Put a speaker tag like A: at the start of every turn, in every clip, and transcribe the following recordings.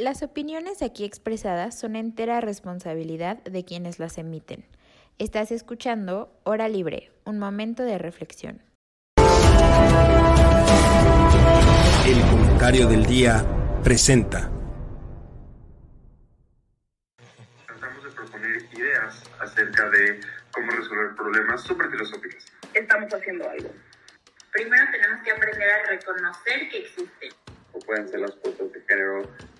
A: Las opiniones aquí expresadas son entera responsabilidad de quienes las emiten. Estás escuchando Hora Libre, un momento de reflexión.
B: El comentario del día presenta.
C: Tratamos de proponer ideas acerca de cómo resolver problemas súper filosóficos.
D: Estamos haciendo algo.
E: Primero tenemos que aprender a reconocer que existen.
C: O pueden ser las fotos de género,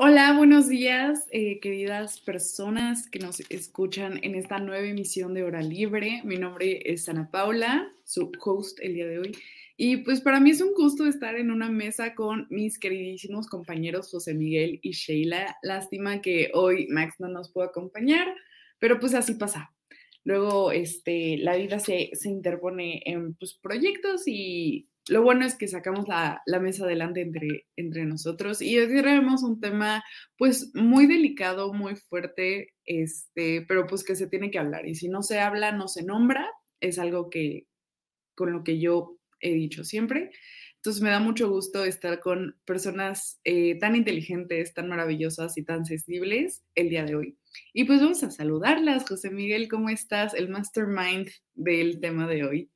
F: Hola, buenos días, eh, queridas personas que nos escuchan en esta nueva emisión de Hora Libre. Mi nombre es Ana Paula, su host el día de hoy. Y pues para mí es un gusto estar en una mesa con mis queridísimos compañeros José Miguel y Sheila. Lástima que hoy Max no nos pudo acompañar, pero pues así pasa. Luego, este, la vida se, se interpone en pues, proyectos y lo bueno es que sacamos la, mesa adelante entre, entre nosotros y hoy traemos un tema pues muy delicado, muy fuerte, este, pero pues que se tiene que hablar y si no se habla, no se nombra, es algo que con lo que yo he dicho siempre. Entonces me da mucho gusto estar con personas eh, tan inteligentes, tan maravillosas y tan sensibles el día de hoy. Y pues vamos a saludarlas. José Miguel, ¿cómo estás? El mastermind del tema de hoy.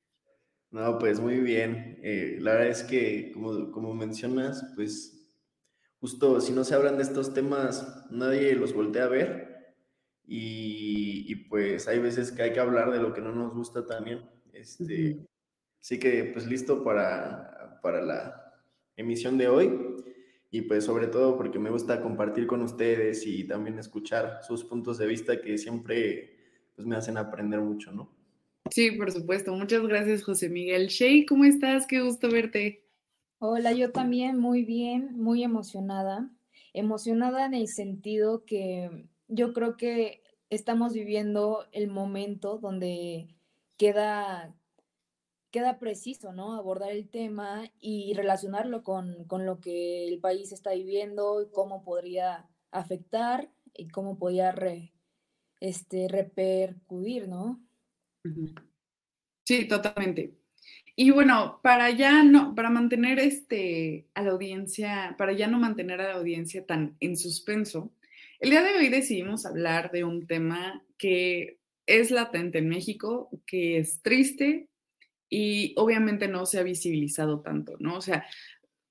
G: No, pues muy bien. Eh, la verdad es que, como, como mencionas, pues justo si no se hablan de estos temas, nadie los voltea a ver. Y, y, pues hay veces que hay que hablar de lo que no nos gusta también. Este, uh -huh. Así que pues listo para, para la emisión de hoy. Y pues sobre todo porque me gusta compartir con ustedes y también escuchar sus puntos de vista que siempre pues me hacen aprender mucho, ¿no?
F: Sí, por supuesto. Muchas gracias, José Miguel. Shay, ¿cómo estás? Qué gusto verte.
H: Hola, yo también muy bien, muy emocionada. Emocionada en el sentido que yo creo que estamos viviendo el momento donde queda, queda preciso, ¿no? Abordar el tema y relacionarlo con, con lo que el país está viviendo y cómo podría afectar y cómo podría re, este, repercutir, ¿no?
F: Sí, totalmente. Y bueno, para ya no, para mantener este a la audiencia, para ya no mantener a la audiencia tan en suspenso, el día de hoy decidimos hablar de un tema que es latente en México, que es triste y obviamente no se ha visibilizado tanto, ¿no? O sea,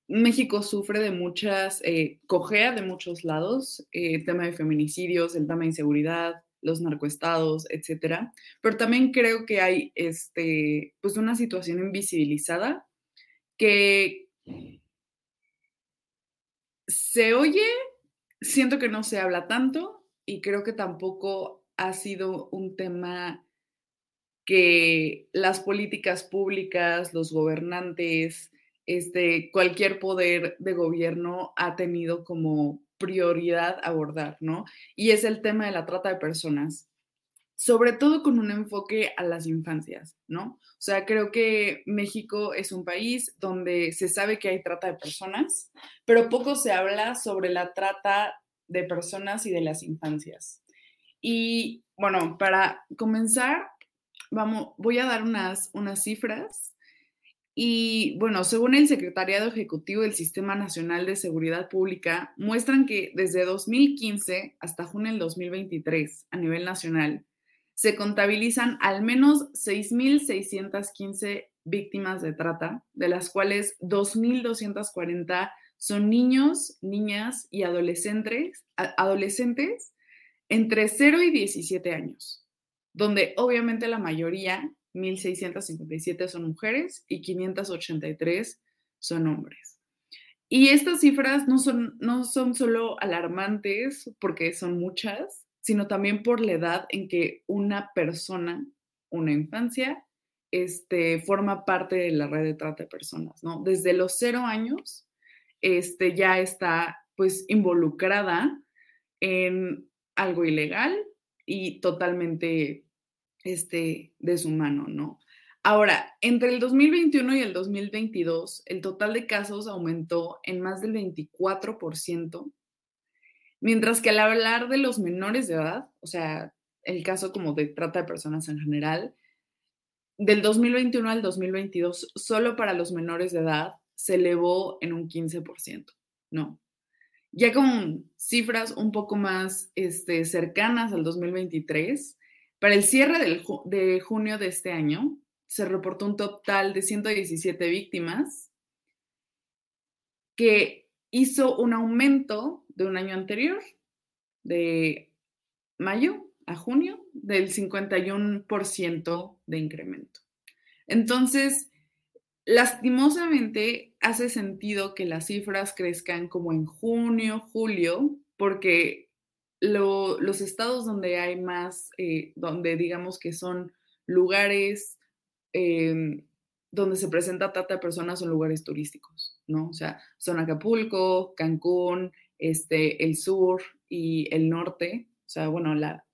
F: México sufre de muchas, eh, cojea de muchos lados, eh, el tema de feminicidios, el tema de inseguridad, los narcoestados, etcétera. Pero también creo que hay este, pues una situación invisibilizada que se oye, siento que no se habla tanto y creo que tampoco ha sido un tema que las políticas públicas, los gobernantes, este, cualquier poder de gobierno ha tenido como prioridad abordar, ¿no? Y es el tema de la trata de personas, sobre todo con un enfoque a las infancias, ¿no? O sea, creo que México es un país donde se sabe que hay trata de personas, pero poco se habla sobre la trata de personas y de las infancias. Y bueno, para comenzar, vamos, voy a dar unas, unas cifras y bueno, según el Secretariado Ejecutivo del Sistema Nacional de Seguridad Pública, muestran que desde 2015 hasta junio del 2023, a nivel nacional, se contabilizan al menos 6.615 víctimas de trata, de las cuales 2.240 son niños, niñas y adolescentes, adolescentes entre 0 y 17 años, donde obviamente la mayoría 1.657 son mujeres y 583 son hombres. Y estas cifras no son, no son solo alarmantes porque son muchas, sino también por la edad en que una persona, una infancia, este, forma parte de la red de trata de personas, ¿no? Desde los cero años, este, ya está pues involucrada en algo ilegal y totalmente este, deshumano, ¿no? Ahora, entre el 2021 y el 2022, el total de casos aumentó en más del 24%, mientras que al hablar de los menores de edad, o sea, el caso como de trata de personas en general, del 2021 al 2022, solo para los menores de edad se elevó en un 15%, ¿no? Ya con cifras un poco más este, cercanas al 2023, para el cierre de junio de este año, se reportó un total de 117 víctimas, que hizo un aumento de un año anterior, de mayo a junio, del 51% de incremento. Entonces, lastimosamente, hace sentido que las cifras crezcan como en junio, julio, porque los estados donde hay más, eh, donde digamos que son lugares Em, donde se presenta trata de personas son lugares turísticos, ¿no? O sea, son Acapulco, Cancún, este, el sur y el norte, o sea, bueno, la,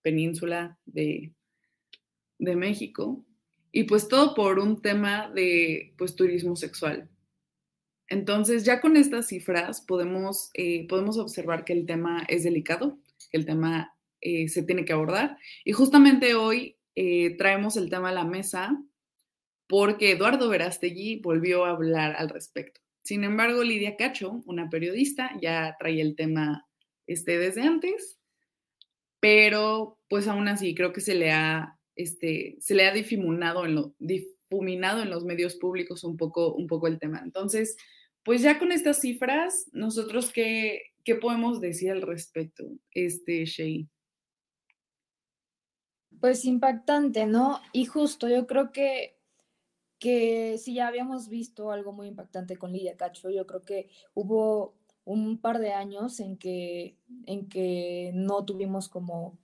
F: península de, de México, y pues todo por un tema de, pues, turismo sexual. Entonces, ya con estas cifras podemos, eh, podemos observar que el tema es delicado, que el tema eh, se tiene que abordar. Y justamente hoy eh, traemos el tema a la mesa porque Eduardo Verastegui volvió a hablar al respecto. Sin embargo, Lidia Cacho, una periodista, ya traía el tema este, desde antes, pero pues aún así creo que se le ha, este, se le ha difuminado en, lo, difuminado en los medios públicos un poco, un poco el tema. Entonces, pues ya con estas cifras, nosotros qué, qué podemos decir al respecto, este, Shea?
H: Pues impactante, ¿no? Y justo yo creo que, que si ya habíamos visto algo muy impactante con Lidia Cacho, yo creo que hubo un par de años en que, en que no tuvimos como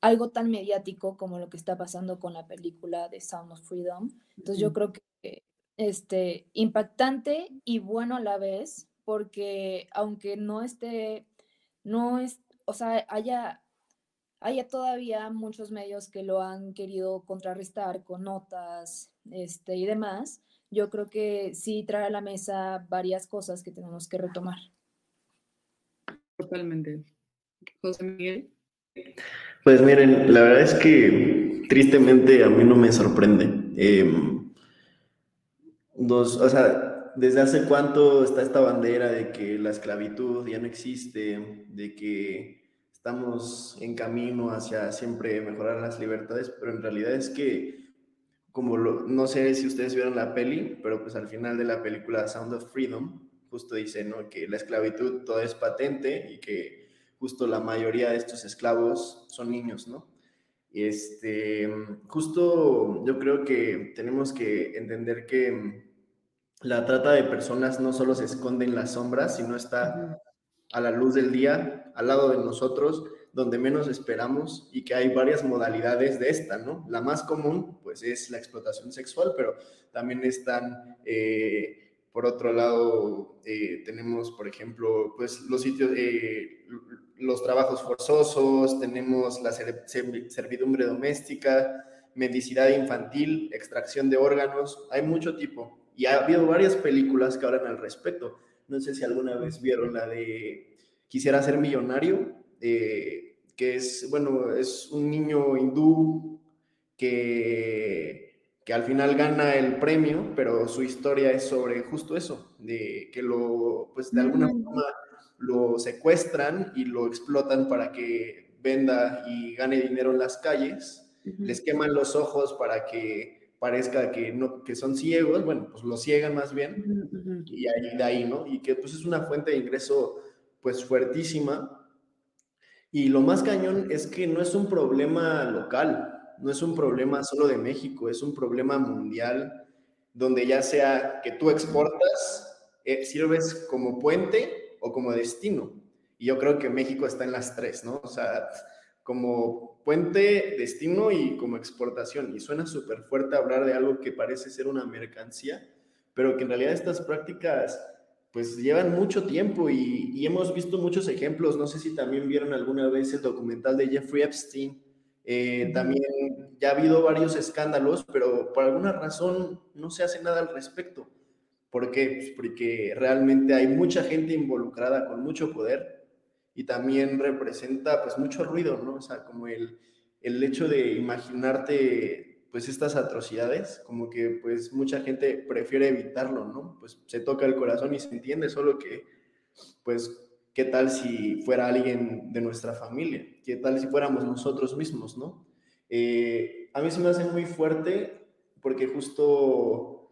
H: algo tan mediático como lo que está pasando con la película de Sound of Freedom. Entonces yo creo que este, impactante y bueno a la vez, porque aunque no esté, no es, o sea, haya hay todavía muchos medios que lo han querido contrarrestar con notas este, y demás. Yo creo que sí trae a la mesa varias cosas que tenemos que retomar.
F: Totalmente. José Miguel.
G: Pues miren, la verdad es que tristemente a mí no me sorprende. Em, dos, o sea, desde hace cuánto está esta bandera de que la esclavitud ya no existe, de que estamos en camino hacia siempre mejorar las libertades, pero en realidad es que, como no sé si ustedes vieron la peli, pero pues al final de la película Sound of Freedom, justo dice, ¿no? Que la esclavitud todo es patente y que justo la mayoría de estos esclavos son niños, ¿no? Este, justo yo creo que tenemos que entender que la trata de personas no solo se esconde en las sombras, sino está a la luz del día, al lado de nosotros, donde menos esperamos y que hay varias modalidades de esta, ¿no? La más común, pues, es la explotación sexual, pero también están, eh, por otro lado, eh, tenemos, por ejemplo, pues, los sitios, eh, los trabajos forzosos, tenemos la servidumbre doméstica, mendicidad infantil, extracción de órganos, hay mucho tipo. Y ha habido varias películas que hablan al respecto. No sé si alguna vez vieron la de Quisiera ser millonario, eh, que es, bueno, es un niño hindú que, que al final gana el premio, pero su historia es sobre justo eso, de que lo, pues de alguna mm. forma lo secuestran y lo explotan para que venda y gane dinero en las calles, les queman los ojos para que parezca que, no, que son ciegos, bueno, pues lo ciegan más bien, y ahí, de ahí, ¿no? Y que pues es una fuente de ingreso pues fuertísima. Y lo más cañón es que no es un problema local, no es un problema solo de México, es un problema mundial, donde ya sea que tú exportas, eh, sirves como puente o como destino. Y yo creo que México está en las tres, ¿no? O sea, como puente, destino y como exportación. Y suena súper fuerte hablar de algo que parece ser una mercancía, pero que en realidad estas prácticas pues llevan mucho tiempo y, y, hemos visto muchos ejemplos. No sé si también vieron alguna vez el documental de Jeffrey Epstein. Eh, también ya ha habido varios escándalos, pero por alguna razón no se hace nada al respecto. ¿Por qué? Pues porque realmente hay mucha gente involucrada con mucho poder y también representa pues mucho ruido, ¿no? O sea, como el, el hecho de imaginarte pues estas atrocidades, como que pues mucha gente prefiere evitarlo, ¿no? Pues se toca el corazón y se entiende, solo que pues qué tal si fuera alguien de nuestra familia, qué tal si fuéramos nosotros mismos, ¿no? Eh, a mí se me hace muy fuerte porque justo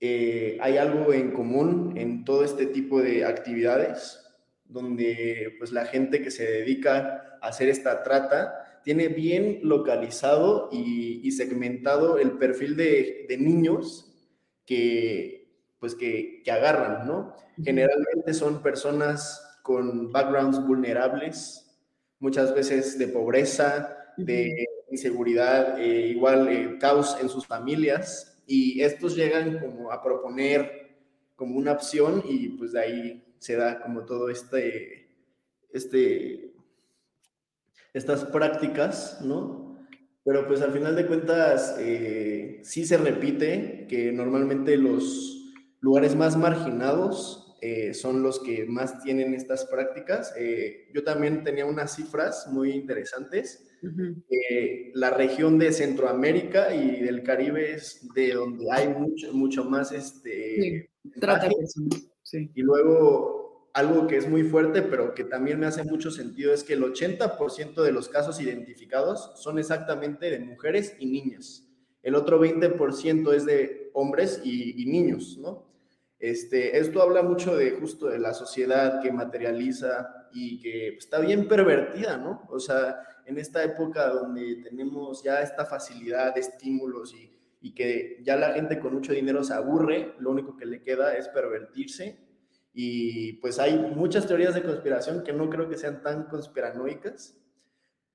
G: eh, hay algo en común en todo este tipo de actividades, donde pues la gente que se dedica a hacer esta trata tiene bien localizado y, segmentado el perfil de, niños que pues que, que, agarran, ¿no? Generalmente son personas con backgrounds vulnerables, muchas veces de pobreza, de inseguridad, eh, igual eh, caos en sus familias, y estos llegan como a proponer como una opción y pues de ahí se da como todo este, este, estas prácticas, ¿no? Pero pues al final de cuentas eh, sí se repite que normalmente los lugares más marginados eh, son los que más tienen estas prácticas. Eh, yo también tenía unas cifras muy interesantes la región de Centroamérica y del Caribe es de donde hay mucho, mucho más este,
F: sí,
G: Y luego, algo que es muy fuerte, pero que también me hace mucho sentido, es que el 80% de los casos identificados son exactamente de mujeres y niñas. El otro 20% es de hombres y, y niños, ¿no? Este, esto habla mucho de justo de la sociedad que materializa y que está bien pervertida, ¿no? O sea, en esta época donde tenemos ya esta facilidad de estímulos y, y que ya la gente con mucho dinero se aburre, lo único que le queda es pervertirse. Y pues hay muchas teorías de conspiración que no creo que sean tan conspiranoicas,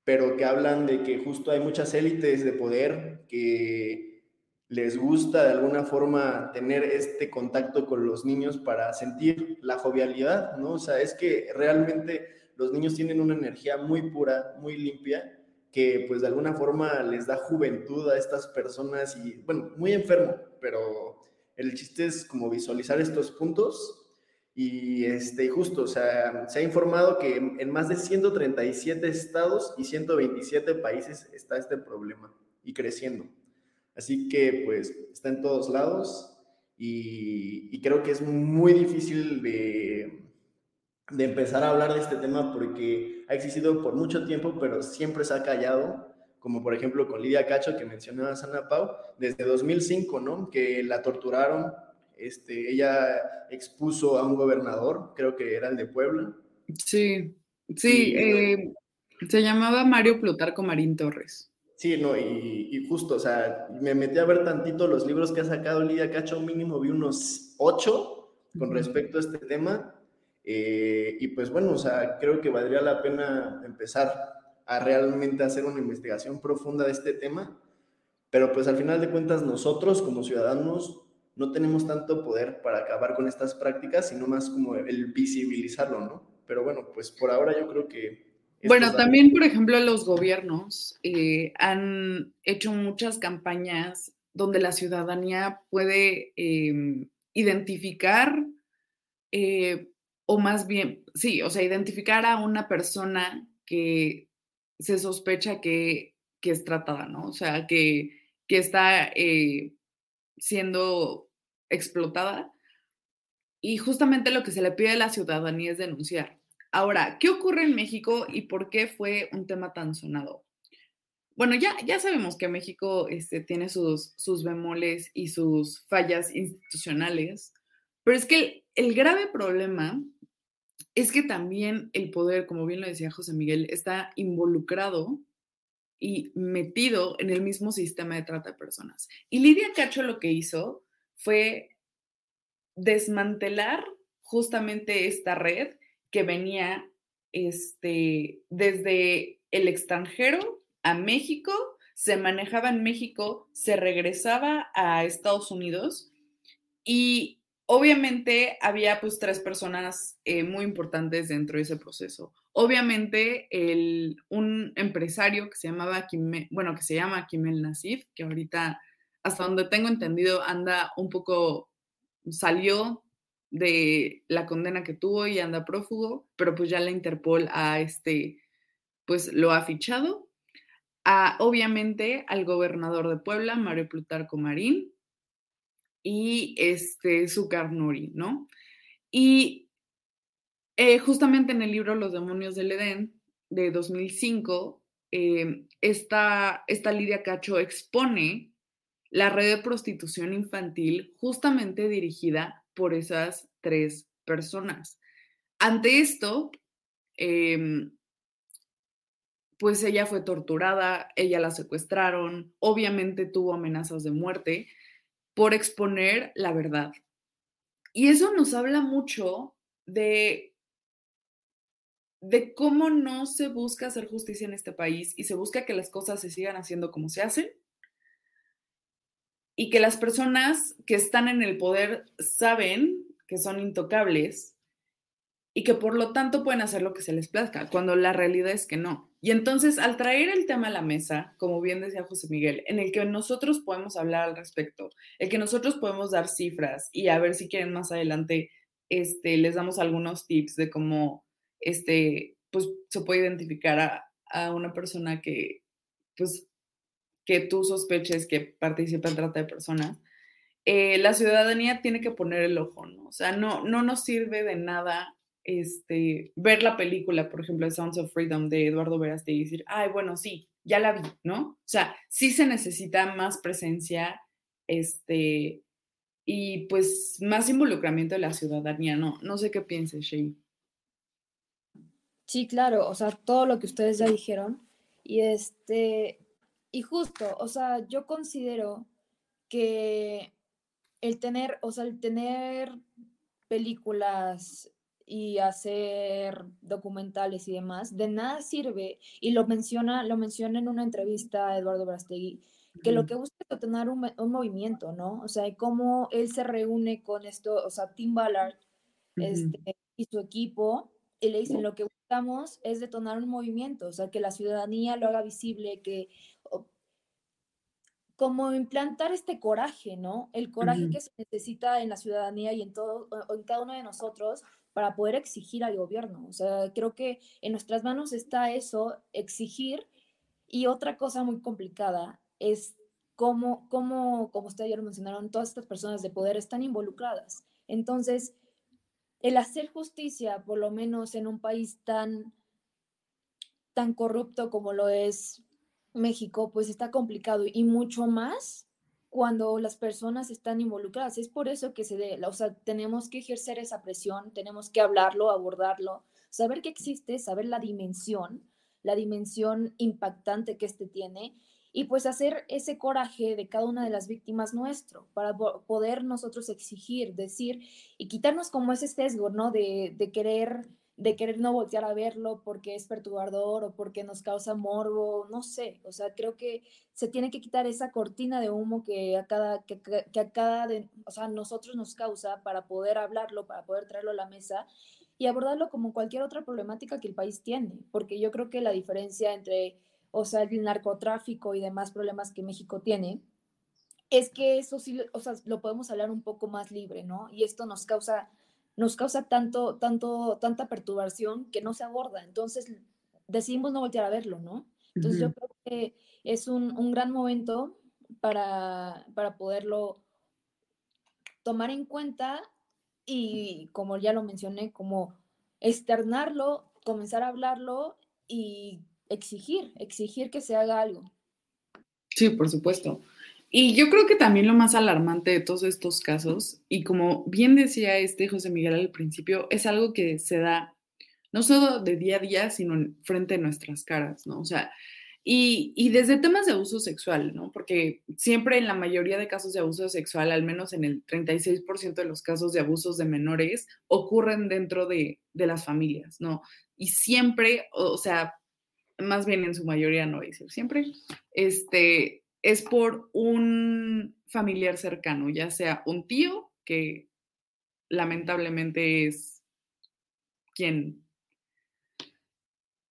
G: pero que hablan de que justo hay muchas élites de poder que les gusta de alguna forma tener este contacto con los niños para sentir la jovialidad, ¿no? O sea, es que realmente los niños tienen una energía muy pura, muy limpia, que pues de alguna forma les da juventud a estas personas y, bueno, muy enfermo, pero el chiste es como visualizar estos puntos y este, justo, o sea, se ha informado que en más de 137 estados y 127 países está este problema y creciendo. Así que pues está en todos lados y, y creo que es muy difícil de de empezar a hablar de este tema porque ha existido por mucho tiempo, pero siempre se ha callado, como por ejemplo con Lidia Cacho, que mencionaba Sana Pau, desde 2005, ¿no? Que la torturaron, este, ella expuso a un gobernador, creo que era el de Puebla.
F: Sí, sí, eh, se llamaba Mario Plutarco Marín Torres.
G: Sí, no, y, y, justo, o sea, me metí a ver tantito los libros que ha sacado Lidia Cacho, mínimo vi unos ocho con respecto a este tema, eh, y pues bueno, o sea, creo que valdría la pena empezar a realmente hacer una investigación profunda de este tema, pero pues al final de cuentas nosotros como ciudadanos no tenemos tanto poder para acabar con estas prácticas, sino más como el visibilizarlo, ¿no? Pero bueno, pues por ahora yo creo que...
F: Bueno, también, por ejemplo, los gobiernos eh, han hecho muchas campañas donde la ciudadanía puede em, identificar eh, o más bien, sí, o sea, identificar a una persona que se sospecha que, es tratada, ¿no? O sea, que, está eh, siendo explotada. Y justamente lo que se le pide a la ciudadanía es denunciar. Ahora, ¿qué ocurre en México y por qué fue un tema tan sonado? Bueno, ya, ya sabemos que México este, tiene sus, sus bemoles y sus fallas institucionales, pero es que el grave problema es que también el poder, como bien lo decía José Miguel, está involucrado y metido en el mismo sistema de trata de personas. Y Lidia Cacho lo que hizo fue desmantelar justamente esta red que venía este, desde el extranjero a México, se manejaba en México, se regresaba a Estados Unidos y obviamente había pues tres personas eh, muy importantes dentro de ese proceso. Obviamente el, un empresario que se llamaba bueno, que se llama Kimel Nasif, que ahorita, hasta donde tengo entendido, anda un poco, salió de la condena que tuvo y anda prófugo, pero pues ya la Interpol a este, pues lo ha fichado. A, obviamente al gobernador de Puebla, Mario Plutarco Marín, y este, Zucar Nuri, ¿no? Y eh, justamente en el libro Los demonios del Edén de 2005, eh, esta, esta Lidia Cacho expone la red de prostitución infantil justamente dirigida por esas tres personas. Ante esto, em, pues ella fue torturada, ella la secuestraron, obviamente tuvo amenazas de muerte por exponer la verdad. Y eso nos habla mucho de, de cómo no se busca hacer justicia en este país y se busca que las cosas se sigan haciendo como se hacen y que las personas que están en el poder saben que son intocables y que por lo tanto pueden hacer lo que se les plazca, cuando la realidad es que no. Y entonces, al traer el tema a la mesa, como bien decía José Miguel, en el que nosotros podemos hablar al respecto, el que nosotros podemos dar cifras y a ver si quieren más adelante, este, les damos algunos tips de cómo este, pues, se puede identificar a, a una persona que pues, que tú sospeches que participa en trata de personas, eh, la ciudadanía tiene que poner el ojo, ¿no? O sea, no, no nos sirve de nada este, ver la película, por ejemplo, Sounds of Freedom de Eduardo Verástegui y decir, ay, bueno, sí, ya la vi, ¿no? O sea, sí se necesita más presencia, este, y pues más involucramiento de la ciudadanía, ¿no? No sé qué pienses, Shay.
H: Sí, claro, o sea, todo lo que ustedes ya dijeron. Y este, y justo, o sea, yo considero que el tener, o sea, el tener películas y hacer documentales y demás, de nada sirve, y lo menciona, lo menciona en una entrevista a Eduardo Brastegui, que lo que busca es tener un, un, movimiento, ¿no? O sea, cómo él se reúne con esto, o sea, Tim Ballard este, y su equipo, y le dicen, lo que buscamos es detonar un movimiento, o sea, que la ciudadanía lo haga visible, que como implantar este coraje, ¿no? El coraje que se necesita en la ciudadanía y en todo, en cada uno de nosotros para poder exigir al gobierno. O sea, creo que en nuestras manos está eso, exigir. Y otra cosa muy complicada es cómo, cómo como ustedes ya lo mencionaron, todas estas personas de poder están involucradas. Entonces, el hacer justicia, por lo menos en un país tan, tan corrupto como lo es México, pues está complicado y mucho más cuando las personas están involucradas. Es por eso que se de, o sea, tenemos que ejercer esa presión, tenemos que hablarlo, abordarlo, saber que existe, saber la dimensión, la dimensión impactante que este tiene y pues hacer ese coraje de cada una de las víctimas nuestro para poder nosotros exigir, decir y quitarnos como ese sesgo, ¿no? De, de querer de querer no voltear a verlo porque es perturbador o porque nos causa morbo, no sé, o sea, creo que se tiene que quitar esa cortina de humo que a cada, que, que a cada, de, o sea, nosotros nos causa para poder hablarlo, para poder traerlo a la mesa y abordarlo como cualquier otra problemática que el país tiene, porque yo creo que la diferencia entre, o sea, el narcotráfico y demás problemas que México tiene, es que eso sí, o sea, lo podemos hablar un poco más libre, ¿no? Y esto nos causa nos causa tanto, tanto, tanta perturbación que no se aborda. Entonces decidimos no voltear a verlo, ¿no? Entonces yo creo que es un, un gran momento para, para, poderlo tomar en cuenta y, como ya lo mencioné, como externarlo, comenzar a hablarlo y exigir, exigir que se haga algo.
F: Sí, por supuesto. Y yo creo que también lo más alarmante de todos estos casos, y como bien decía este José Miguel al principio, es algo que se da no solo de día a día, sino frente a nuestras caras, ¿no? O sea, y, y, desde temas de abuso sexual, ¿no? Porque siempre en la mayoría de casos de abuso sexual, al menos en el 36% de los casos de abusos de menores, ocurren dentro de, de las familias, ¿no? Y siempre, o sea, más bien en su mayoría, no voy a decir siempre, este, es por un familiar cercano, ya sea un tío que lamentablemente es quien,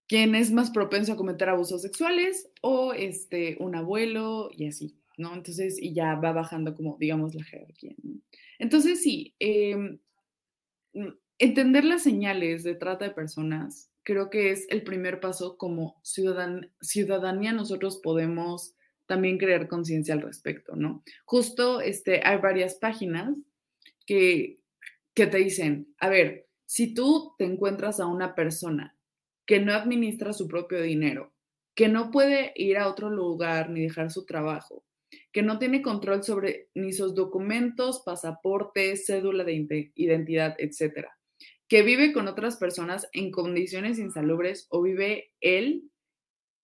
F: quien es más propenso a cometer abusos sexuales o este, un abuelo y así, ¿no? Entonces, y ya va bajando como, digamos, la jerarquía. Entonces, sí, em, mm, entender las señales de trata de personas creo que es el primer paso como ciudadan, ciudadanía nosotros podemos también crear conciencia al respecto, ¿no? Justo este, hay varias páginas que, que te dicen, a ver, si tú te encuentras a una persona que no administra su propio dinero, que no puede ir a otro lugar ni dejar su trabajo, que no tiene control sobre ni sus documentos, pasaportes, cédula de identidad, etcétera, que vive con otras personas en condiciones insalubres o vive él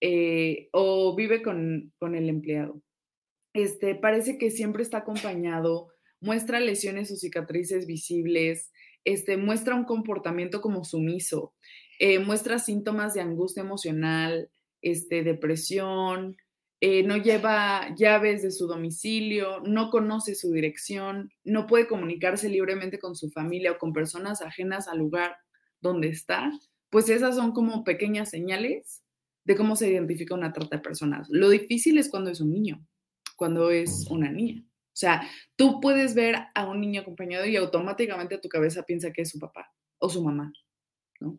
F: eh, o vive con, con, el empleado. Este, parece que siempre está acompañado, muestra lesiones o cicatrices visibles, este, muestra un comportamiento como sumiso, eh, muestra síntomas de angustia emocional, este, depresión, eh, no lleva llaves de su domicilio, no conoce su dirección, no puede comunicarse libremente con su familia o con personas ajenas al lugar donde está, pues esas son como pequeñas señales de cómo se identifica una trata de personas. Lo difícil es cuando es un niño, cuando es una niña. O sea, tú puedes ver a un niño acompañado y automáticamente tu cabeza piensa que es su papá o su mamá, ¿no?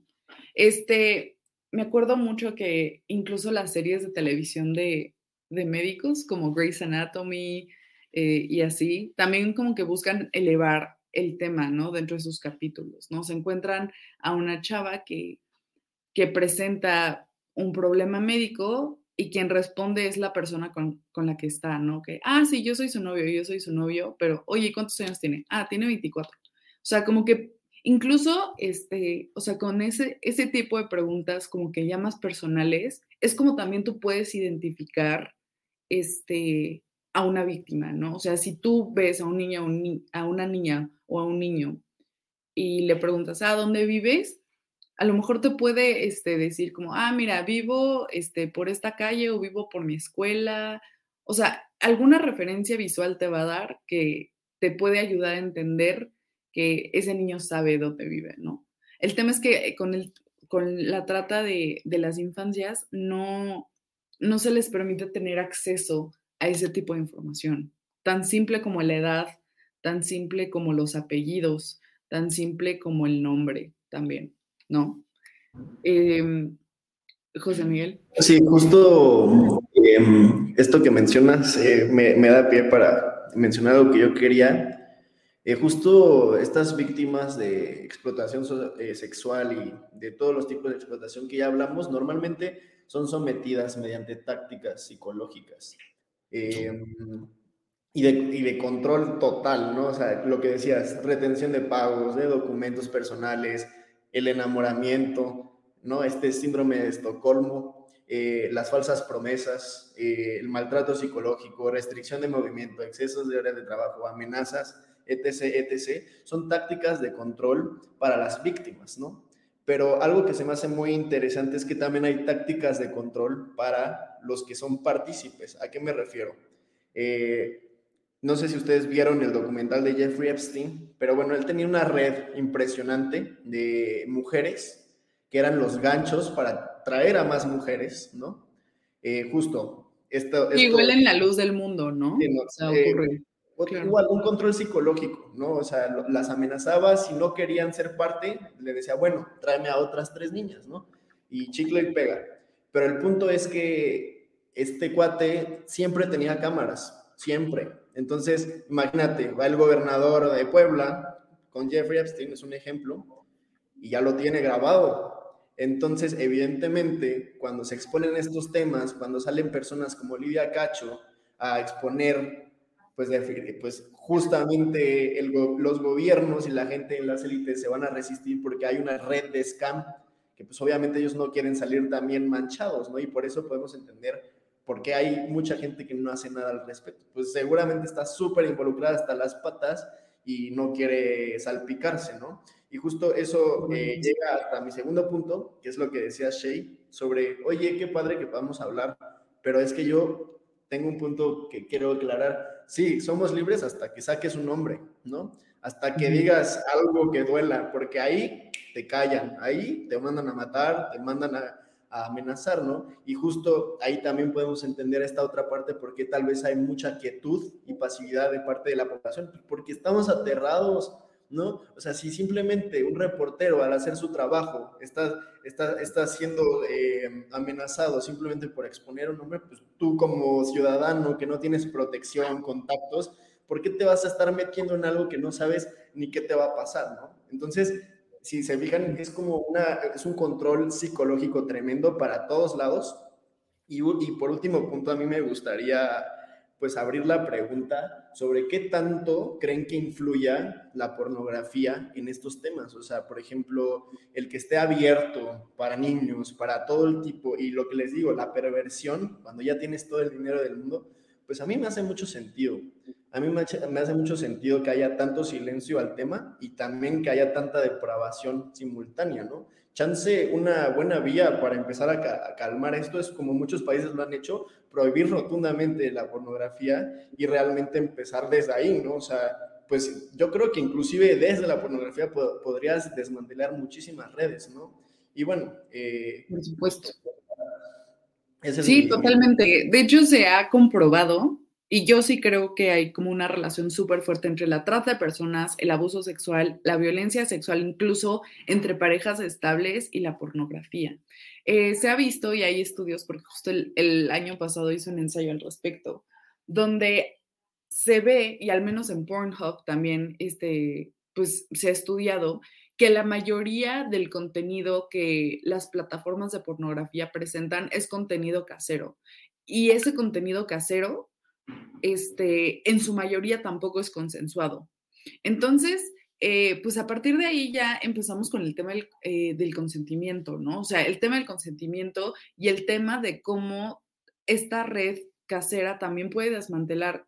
F: Este, me acuerdo mucho que incluso las series de televisión de, de médicos como Grey's Anatomy eh, y así, también como que buscan elevar el tema, ¿no? Dentro de sus capítulos, ¿no? Se encuentran a una chava que, que presenta un problema médico y quien responde es la persona con, con, la que está, ¿no? Que, ah, sí, yo soy su novio, yo soy su novio, pero, oye, ¿cuántos años tiene? Ah, tiene 24. O sea, como que incluso, este, o sea, con ese, ese tipo de preguntas como que ya más personales, es como también tú puedes identificar este, a una víctima, ¿no? O sea, si tú ves a un niño, a una niña o a un niño y le preguntas, ¿a dónde vives? A lo mejor te puede este, decir como, ah, mira, vivo este, por esta calle o vivo por mi escuela. O sea, alguna referencia visual te va a dar que te puede ayudar a entender que ese niño sabe dónde vive, ¿no? El tema es que con, el, con la trata de, de las infancias no, no se les permite tener acceso a ese tipo de información, tan simple como la edad, tan simple como los apellidos, tan simple como el nombre también, ¿no? Em, José Miguel.
G: Sí, justo em, esto que mencionas eh, me, da pie para mencionar lo que yo quería. Eh, justo estas víctimas de explotación eh, sexual y de todos los tipos de explotación que ya hablamos, normalmente son sometidas mediante tácticas psicológicas em, y, de, y, de, control total, ¿no? O sea, lo que decías, retención de pagos, de documentos personales, el enamoramiento, ¿no? Este síndrome de Estocolmo, eh, las falsas promesas, eh, el maltrato psicológico, restricción de movimiento, excesos de horas de trabajo, amenazas, etc., etc., son tácticas de control para las víctimas, ¿no? Pero algo que se me hace muy interesante es que también hay tácticas de control para los que son partícipes. ¿A qué me refiero? Eh, no sé si ustedes vieron el documental de Jeffrey Epstein, pero bueno, él tenía una red impresionante de mujeres que eran los ganchos para traer a más mujeres, ¿no? Eh, justo. Esto,
F: esto, Igual en la luz del mundo, ¿no? Sí, no
G: eh, ocurre. Igual un control psicológico, ¿no? O sea, las amenazaba, si no querían ser parte, le decía, bueno, tráeme a otras tres niñas, ¿no? Y chicle y pega. Pero el punto es que este cuate siempre tenía cámaras, siempre. Entonces, imagínate, va el gobernador de Puebla con Jeffrey Epstein, es un ejemplo, y ya lo tiene grabado. Entonces, evidentemente, cuando se exponen estos temas, cuando salen personas como Lidia Cacho a exponer pues, pues justamente los gobiernos y la gente en las élites se van a resistir porque hay una red de scam que pues obviamente ellos no quieren salir también manchados, ¿no? Y por eso podemos entender por qué hay mucha gente que no hace nada al respecto. Pues seguramente está súper involucrada hasta las patas y no quiere salpicarse, ¿no? Y justo eso eh, llega hasta mi segundo punto, que es lo que decía Shay, sobre, oye, qué padre que podamos hablar, pero es que yo tengo un punto que quiero aclarar. Sí, somos libres hasta que saques un nombre, ¿no? hasta que digas algo que duela, porque ahí te callan, ahí te mandan a matar, te mandan a, amenazar, ¿no? Y justo ahí también podemos entender esta otra parte, porque tal vez hay mucha quietud y pasividad de parte de la población, porque estamos aterrados, ¿no? O sea, si simplemente un reportero al hacer su trabajo está, está, está siendo eh, amenazado simplemente por exponer un nombre, pues tú como ciudadano que no tienes protección, contactos, ¿por qué te vas a estar metiendo en algo que no sabes ni qué te va a pasar, ¿no? Entonces, si se fijan, es como una, es un control psicológico tremendo para todos lados. Y, y por último punto, a mí me gustaría pues abrir la pregunta sobre qué tanto creen que influya la pornografía en estos temas. O sea, por ejemplo, el que esté abierto para niños, para todo el tipo, y lo que les digo, la perversión, cuando ya tienes todo el dinero del mundo, pues a mí me hace mucho sentido. A mí me hace mucho sentido que haya tanto silencio al tema y también que haya tanta depravación simultánea, ¿no? Chance, una buena vía para empezar a, calmar esto es como muchos países lo han hecho, prohibir rotundamente la pornografía y realmente empezar desde ahí, ¿no? O sea, pues yo creo que inclusive desde la pornografía podrías desmantelar muchísimas redes, ¿no? Y bueno,
F: eh, por supuesto sí, totalmente. De hecho, se ha comprobado, y yo sí creo que hay como una relación súper fuerte entre la trata de personas, el abuso sexual, la violencia sexual, incluso entre parejas estables y la pornografía. Eh, se ha visto, y hay estudios, porque justo el, el año pasado hice un ensayo al respecto, donde se ve, y al menos en Pornhub también, este, pues se ha estudiado que la mayoría del contenido que las plataformas de pornografía presentan es contenido casero. Y ese contenido casero, este, en su mayoría tampoco es consensuado. Entonces, eh, pues a partir de ahí ya empezamos con el tema del, eh, del, consentimiento, ¿no? O sea, el tema del consentimiento y el tema de cómo esta red casera también puede desmantelar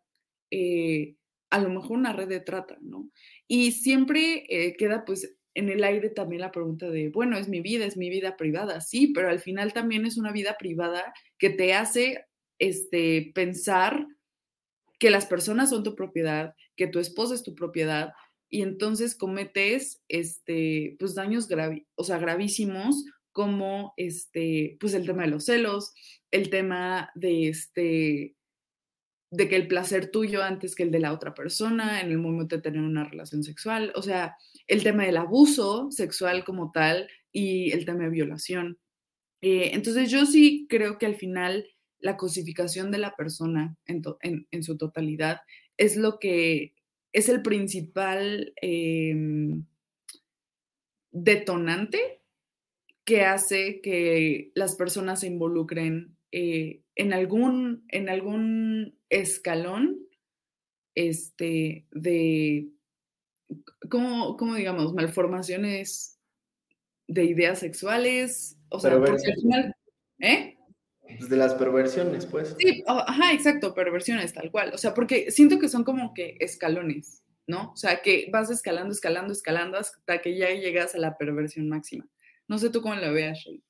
F: eh, a lo mejor una red de trata, ¿no? Y siempre queda pues en el aire también la pregunta de, bueno, es mi vida, es mi vida privada, sí, pero al final también es una vida privada que te hace este, pensar que las personas son tu propiedad, que tu esposa es tu propiedad, y entonces cometes este, pues daños o sea, gravísimos como este, pues el tema de los celos, el tema de este, de que el placer tuyo antes que el de la otra persona en el momento de tener una relación sexual, o sea, el tema del abuso sexual como tal y el tema de violación. Eh, entonces yo sí creo que al final la cosificación de la persona en, su totalidad es lo que es el principal em, detonante que hace que las personas se involucren eh, en, algún, en algún escalón este, de, ¿cómo, ¿cómo, digamos? Malformaciones de ideas sexuales. O sea, porque al final, ¿eh?
G: Pues de las perversiones, pues.
F: Sí, ajá, exacto, perversiones, tal cual. O sea, porque siento que son como que escalones, ¿no? O sea, que vas escalando, escalando, escalando hasta que ya llegas a la perversión máxima. No sé tú cómo la veas, Shay.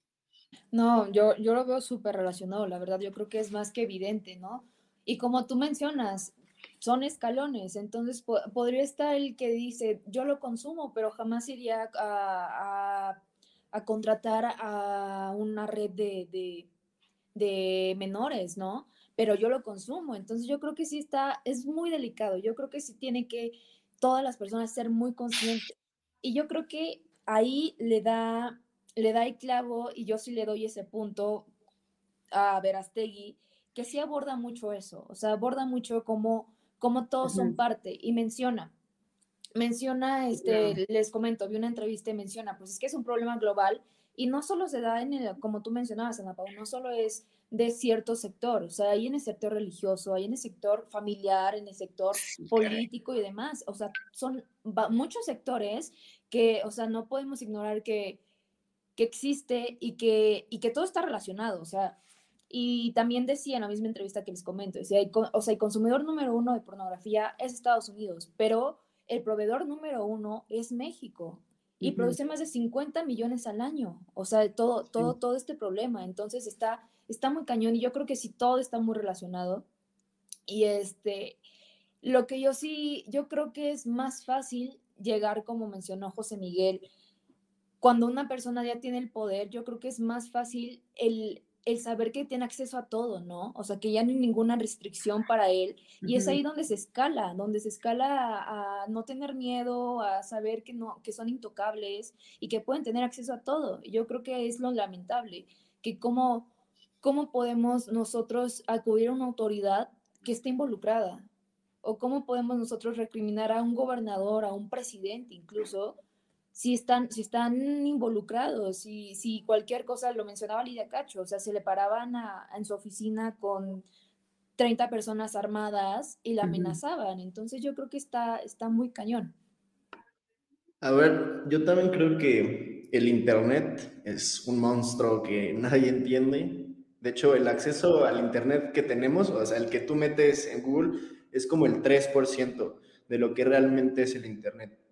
H: No, yo, yo lo veo súper relacionado, la verdad, yo creo que es más que evidente, ¿no? Y como tú mencionas, son escalones, entonces podría estar el que dice, yo lo consumo, pero jamás iría a, contratar a una red de, de, menores, ¿no? Pero yo lo consumo, entonces yo creo que sí está, es muy delicado, yo creo que sí tiene que todas las personas ser muy conscientes. Y yo creo que ahí le da, le da el clavo y yo sí le doy ese punto a Verastegui, que sí aborda mucho eso, o sea, aborda mucho cómo, cómo todos son parte y menciona, menciona, este, les comento, vi una entrevista y menciona, pues es que es un problema global y no solo se da en el, como tú mencionabas, Ana Paula, no solo es de cierto sector, o sea, hay en el sector religioso, hay en el sector familiar, en el sector político y demás, o sea, son muchos sectores que, o sea, no podemos ignorar que, que existe y que, y que todo está relacionado, o sea, y también decía en la misma entrevista que les comento, decía, o sea, el consumidor número uno de pornografía es Estados Unidos, pero el proveedor número uno es México y produce más de 50 millones al año. O sea, todo, todo, todo este problema. Entonces está, está muy cañón y yo creo que sí todo está muy relacionado. Y este, Lo que yo sí, yo creo que es más fácil llegar, como mencionó José Miguel, cuando una persona ya tiene el poder, yo creo que es más fácil el, el saber que tiene acceso a todo, ¿no? O sea, que ya no hay ninguna restricción para él. Y es ahí donde se escala, donde se escala a, no tener miedo, a saber que, no, que son intocables y que pueden tener acceso a todo. Yo creo que es lo lamentable, que cómo, cómo podemos nosotros acudir a una autoridad que esté involucrada. O cómo podemos nosotros recriminar a un gobernador, a un presidente incluso, si están, si están involucrados, si, si cualquier cosa, lo mencionaba Lidia Cacho, o sea, se le paraban en su oficina con 30 personas armadas y la amenazaban. Entonces yo creo que está, está muy cañón.
G: A ver, yo también creo que el Internet es un monstruo que nadie entiende. De hecho, el acceso al Internet que tenemos, o sea, el que tú metes en Google, es como el 3% de lo que realmente es el Internet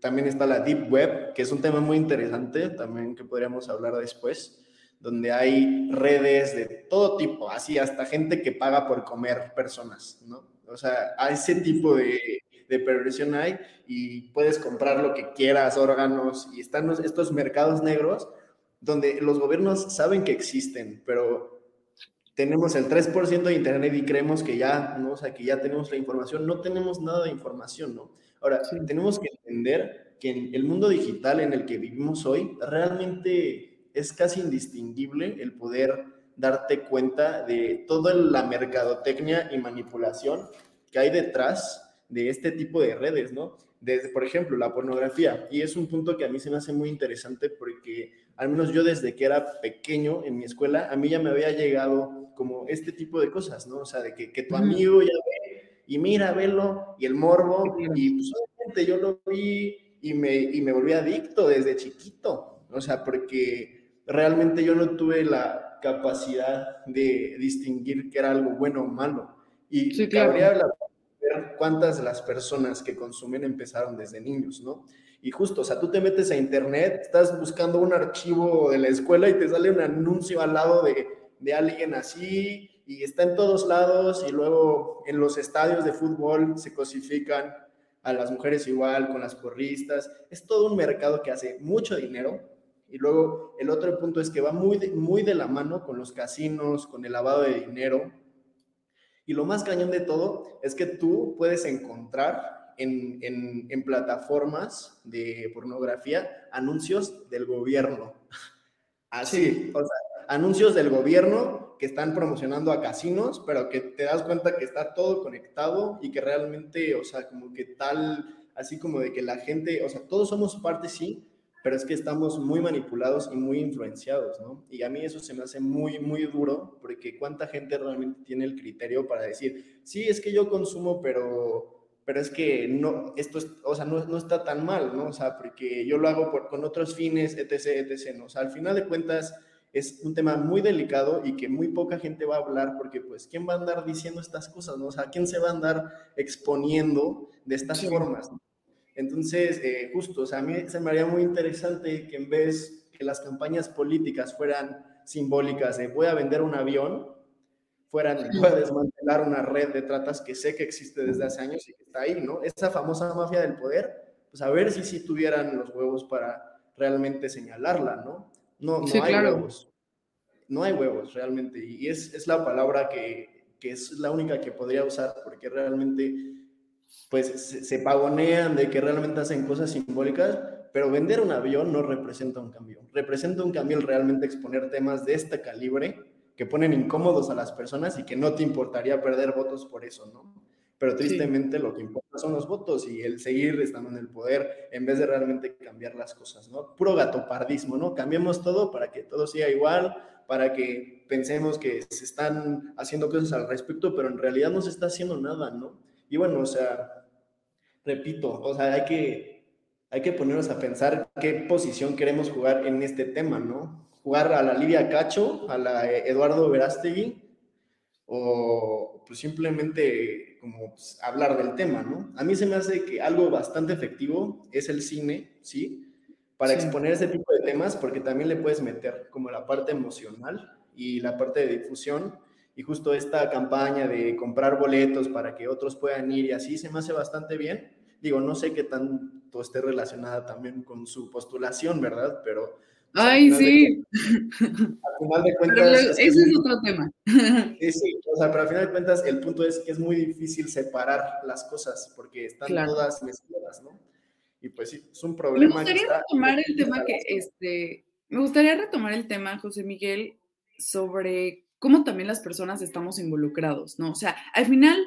G: también está la Deep Web, que es un tema muy interesante, también que podríamos hablar después, donde hay redes de todo tipo, así hasta gente que paga por comer personas, ¿no? O sea, a ese tipo de, de perversión hay y puedes comprar lo que quieras, órganos, y están estos mercados negros donde los gobiernos saben que existen, pero tenemos el 3% de internet y creemos que ya, ¿no? O sea, que ya tenemos la información, no tenemos nada de información, ¿no? Ahora, tenemos que entender que en el mundo digital en el que vivimos hoy, realmente es casi indistinguible el poder darte cuenta de toda la mercadotecnia y manipulación que hay detrás de este tipo de redes, ¿no? Desde, por ejemplo, la pornografía. Y es un punto que a mí se me hace muy interesante porque, al menos yo desde que era pequeño en mi escuela, a mí ya me había llegado como este tipo de cosas, ¿no? O sea, de que, que tu amigo ya y mira, velo, y el morbo, y pues obviamente yo lo vi y me, y me volví adicto desde chiquito, o sea, porque realmente yo no tuve la capacidad de distinguir que era algo bueno o malo. Y sí, claro. ver cuántas de las personas que consumen empezaron desde niños, ¿no? Y justo, o sea, tú te metes a internet, estás buscando un archivo de la escuela y te sale un anuncio al lado de, de alguien así, y está en todos lados y luego en los estadios de fútbol se cosifican a las mujeres igual con las porristas. Es todo un mercado que hace mucho dinero y luego el otro punto es que va muy de, muy de la mano con los casinos, con el lavado de dinero. Y lo más cañón de todo es que tú puedes encontrar en, en, en plataformas de pornografía anuncios del gobierno. Así, o sea, anuncios del gobierno están promocionando a casinos, pero que te das cuenta que está todo conectado y que realmente, o sea, como que tal, así como de que la gente, o sea, todos somos parte, sí, pero es que estamos muy manipulados y muy influenciados, ¿no? Y a mí eso se me hace muy, muy duro, porque cuánta gente realmente tiene el criterio para decir, sí, es que yo consumo, pero, pero es que no, esto es, o sea, no, no está tan mal, ¿no? O sea, porque yo lo hago por, con otros fines, etc., etc., ¿no? O sea, al final de cuentas, es un tema muy delicado y que muy poca gente va a hablar porque pues quién va a andar diciendo estas cosas, ¿no? O sea, quién se va a andar exponiendo de estas formas. Entonces, eh, justo, o sea, a mí se me haría muy interesante que en vez que las campañas políticas fueran simbólicas de voy a vender un avión, fueran voy a desmantelar una red de tratas que sé que existe desde hace años y que está ahí, ¿no? Esa famosa mafia del poder, pues a ver si sí tuvieran los huevos para realmente señalarla, ¿no? No, no hay huevos. No hay huevos realmente. Y es, es la palabra que, que, es la única que podría usar porque realmente pues se, se, pagonean de que realmente hacen cosas simbólicas, pero vender un avión no representa un cambio. Representa un cambio el realmente exponer temas de este calibre que ponen incómodos a las personas y que no te importaría perder votos por eso, ¿no? Pero tristemente lo que importa son los votos y el seguir estando en el poder en vez de realmente cambiar las cosas, ¿no? Puro gatopardismo, ¿no? Cambiemos todo para que todo siga igual, para que pensemos que se están haciendo cosas al respecto, pero en realidad no se está haciendo nada, ¿no? Y bueno, o sea, repito, o sea, hay que, hay que ponernos a pensar qué posición queremos jugar en este tema, ¿no? Jugar a la Lidia Cacho, a la Eduardo Verástegui, o pues simplemente como pues, hablar del tema, ¿no? A mí se me hace que algo bastante efectivo es el cine, ¿sí? Para exponer ese tipo de temas, porque también le puedes meter como la parte emocional y la parte de difusión, y justo esta campaña de comprar boletos para que otros puedan ir y así se me hace bastante bien. Digo, no sé qué tanto esté relacionada también con su postulación, ¿verdad? Pero...
F: Ay, sí.
G: al final de cuentas...
F: ese es, otro tema.
G: Sí, sí, o sea, pero al final de cuentas el punto es que es muy difícil separar las cosas porque están todas mezcladas, ¿no? Y pues sí, es un problema.
F: Me gustaría retomar el tema que, este, me gustaría retomar el tema, José Miguel, sobre cómo también las personas estamos involucrados, ¿no? O sea, al final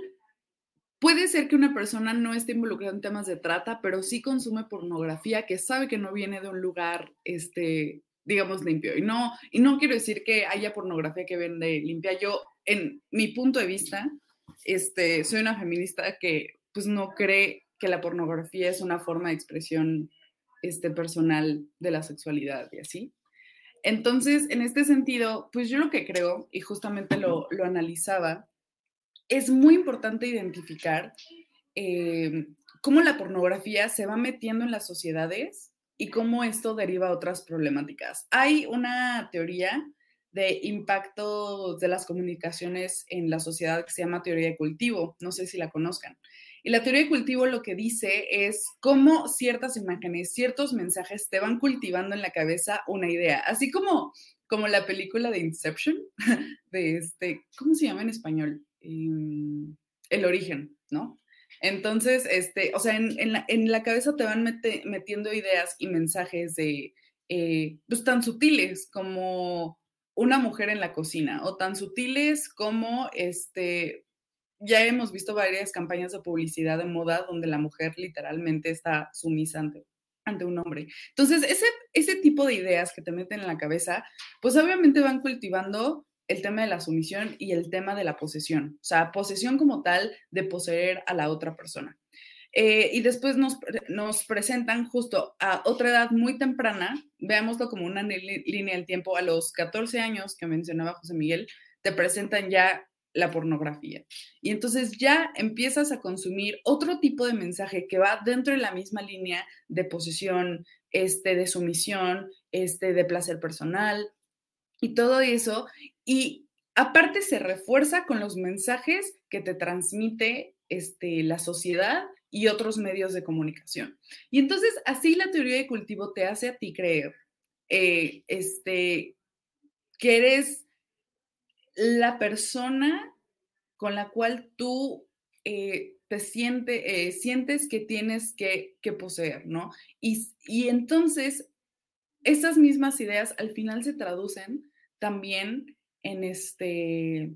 F: ser que una persona no esté involucrada en temas de trata, pero sí consume pornografía que sabe que no viene de un lugar, este, digamos, limpio. Y no, y no quiero decir que haya pornografía que vende limpia. Yo, en mi punto de vista, este, soy una feminista que pues no cree que la pornografía es una forma de expresión este, personal de la sexualidad y así. Entonces, en este sentido, pues yo lo que creo, y justamente lo, lo analizaba, es muy importante identificar eh, cómo la pornografía se va metiendo en las sociedades y cómo esto deriva a otras problemáticas. Hay una teoría de impacto de las comunicaciones en la sociedad que se llama teoría de cultivo, no sé si la conozcan. Y la teoría de cultivo lo que dice es cómo ciertas imágenes, ciertos mensajes te van cultivando en la cabeza una idea, así como, como la película de Inception, de este, ¿cómo se llama en español? Em, el origen, ¿no? Entonces, este, o sea, en, la, cabeza te van metiendo ideas y mensajes de, eh, pues tan sutiles como una mujer en la cocina o tan sutiles como este, ya hemos visto varias campañas de publicidad de moda donde la mujer literalmente está sumisa ante, un hombre. Entonces, ese, ese tipo de ideas que te meten en la cabeza, pues obviamente van cultivando el tema de la sumisión y el tema de la posesión, o sea, posesión como tal de poseer a la otra persona. Eh, y después nos, nos, presentan justo a otra edad muy temprana, veámoslo como una línea del tiempo, a los 14 años que mencionaba José Miguel, te presentan ya la pornografía. Y entonces ya empiezas a consumir otro tipo de mensaje que va dentro de la misma línea de posesión, este, de sumisión, este, de placer personal y todo eso. Y aparte se refuerza con los mensajes que te transmite este, la sociedad y otros medios de comunicación. Y entonces así la teoría de cultivo te hace a ti creer eh, este, que eres la persona con la cual tú eh, te siente, eh, sientes que tienes que, poseer, ¿no? Y, y, entonces, esas mismas ideas al final se traducen también en, este,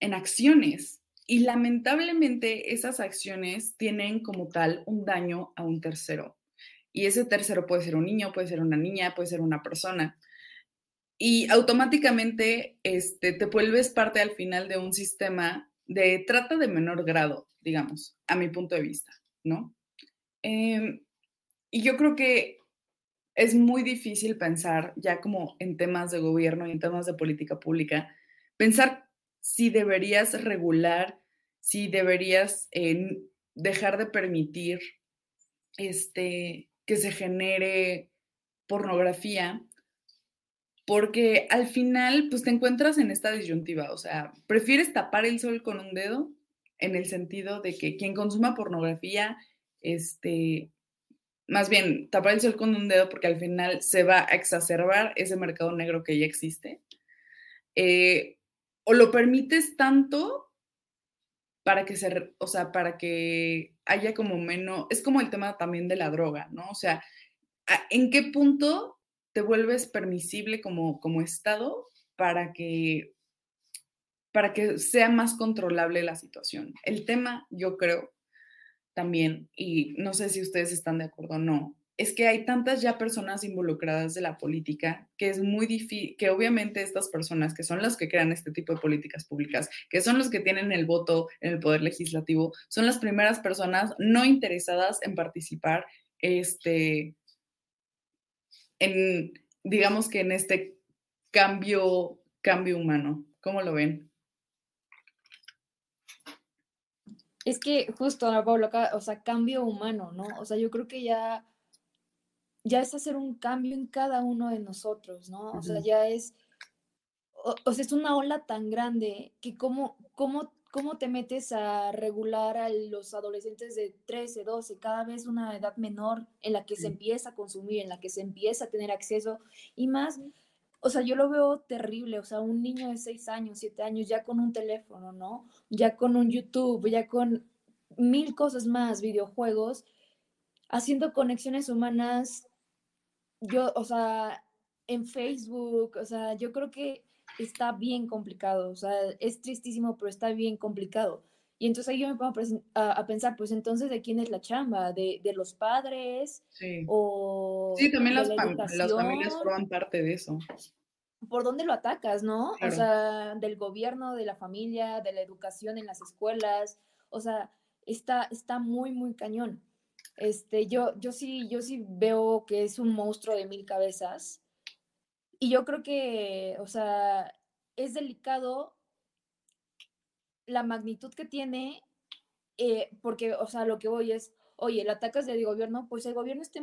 F: en acciones. Y lamentablemente esas acciones tienen como tal un daño a un tercero. Y ese tercero puede ser un niño, puede ser una niña, puede ser una persona y automáticamente este, te vuelves parte al final de un sistema de trata de menor grado, digamos, a mi punto de vista, ¿no? Em, y yo creo que es muy difícil pensar, ya como en temas de gobierno y en temas de política pública, pensar si deberías regular, si deberías eh, dejar de permitir este, que se genere pornografía porque al final, pues te encuentras en esta disyuntiva, o sea, prefieres tapar el sol con un dedo en el sentido de que quien consuma pornografía, este, más bien tapar el sol con un dedo porque al final se va a exacerbar ese mercado negro que ya existe, eh, o lo permites tanto para que se, o sea, para que haya como menos, es como el tema también de la droga, ¿no? O sea, ¿en qué punto te vuelves permisible como, como Estado para que, para que sea más controlable la situación. El tema, yo creo, también, y no sé si ustedes están de acuerdo o no, es que hay tantas ya personas involucradas de la política que es muy difícil, que obviamente estas personas que son las que crean este tipo de políticas públicas, que son los que tienen el voto en el poder legislativo, son las primeras personas no interesadas en participar este, en, digamos que en este cambio, cambio humano. ¿Cómo lo ven?
H: Es que justo, Pablo, o sea, cambio humano, ¿no? O sea, yo creo que ya, ya es hacer un cambio en cada uno de nosotros, ¿no? O sea, ya es, o, sea, es una ola tan grande que cómo, cómo, cómo te metes a regular a los adolescentes de 13, 12, cada vez una edad menor en la que se empieza a consumir, en la que se empieza a tener acceso y más, o sea, yo lo veo terrible, o sea, un niño de 6 años, 7 años ya con un teléfono, ¿no? Ya con un YouTube, ya con mil cosas más, videojuegos, haciendo conexiones humanas, yo, o sea, en Facebook, o sea, yo creo que está bien complicado, o sea, es tristísimo, pero está bien complicado. Y entonces ahí yo me pongo a, pensar, pues entonces, ¿de quién es la chamba? ¿De, de los padres?
F: Sí.
H: O
F: sí, también las, las, familias forman parte de eso.
H: ¿Por dónde lo atacas, no? O sea, del gobierno, de la familia, de la educación en las escuelas. O sea, está, está muy, muy cañón. Este, yo, yo sí, yo sí veo que es un monstruo de mil cabezas y yo creo que, o sea, es delicado la magnitud que tiene, eh, porque, o sea, lo que voy es, oye, lo atacas del gobierno, pues el gobierno está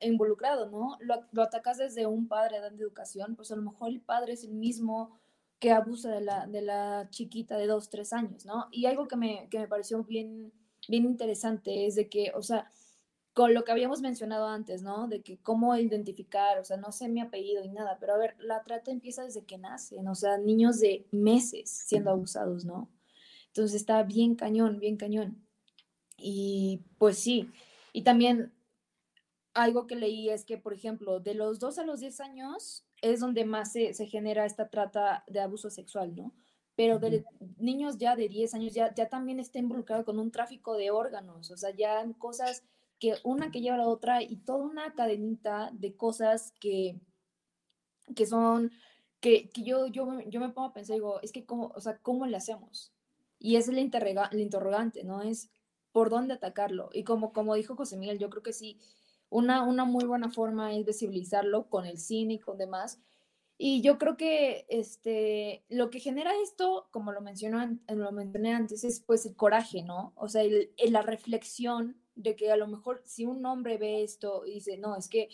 H: involucrado, ¿no? Lo, lo, atacas desde un padre dando educación, pues a lo mejor el padre es el mismo que abusa de la, de la chiquita de dos, tres años, ¿no? Y algo que me, que me pareció bien, bien interesante es de que, o sea, con lo que habíamos mencionado antes, ¿no? De que cómo identificar, o sea, no sé mi apellido y nada, pero a ver, la trata empieza desde que nacen, o sea, niños de meses siendo abusados, ¿no? Entonces está bien cañón, bien cañón. Y pues sí, y también algo que leí es que, por ejemplo, de los 2 a los 10 años es donde más se, genera esta trata de abuso sexual, ¿no? Pero de niños ya de 10 años ya, ya también está involucrado con un tráfico de órganos, o sea, ya cosas que una que lleva a la otra y toda una cadenita de cosas que, que son, que, que yo, yo, yo me pongo a pensar, digo, es que cómo, o sea, ¿cómo le hacemos? Y es el, el interrogante, ¿no? Es por dónde atacarlo. Y como, como dijo José Miguel, yo creo que sí, una, una muy buena forma es visibilizarlo con el cine y con demás. Y yo creo que este, lo que genera esto, como lo, mencionó, lo mencioné antes, es pues el coraje, ¿no? O sea, el, la reflexión de que a lo mejor si un hombre ve esto y dice, no, es que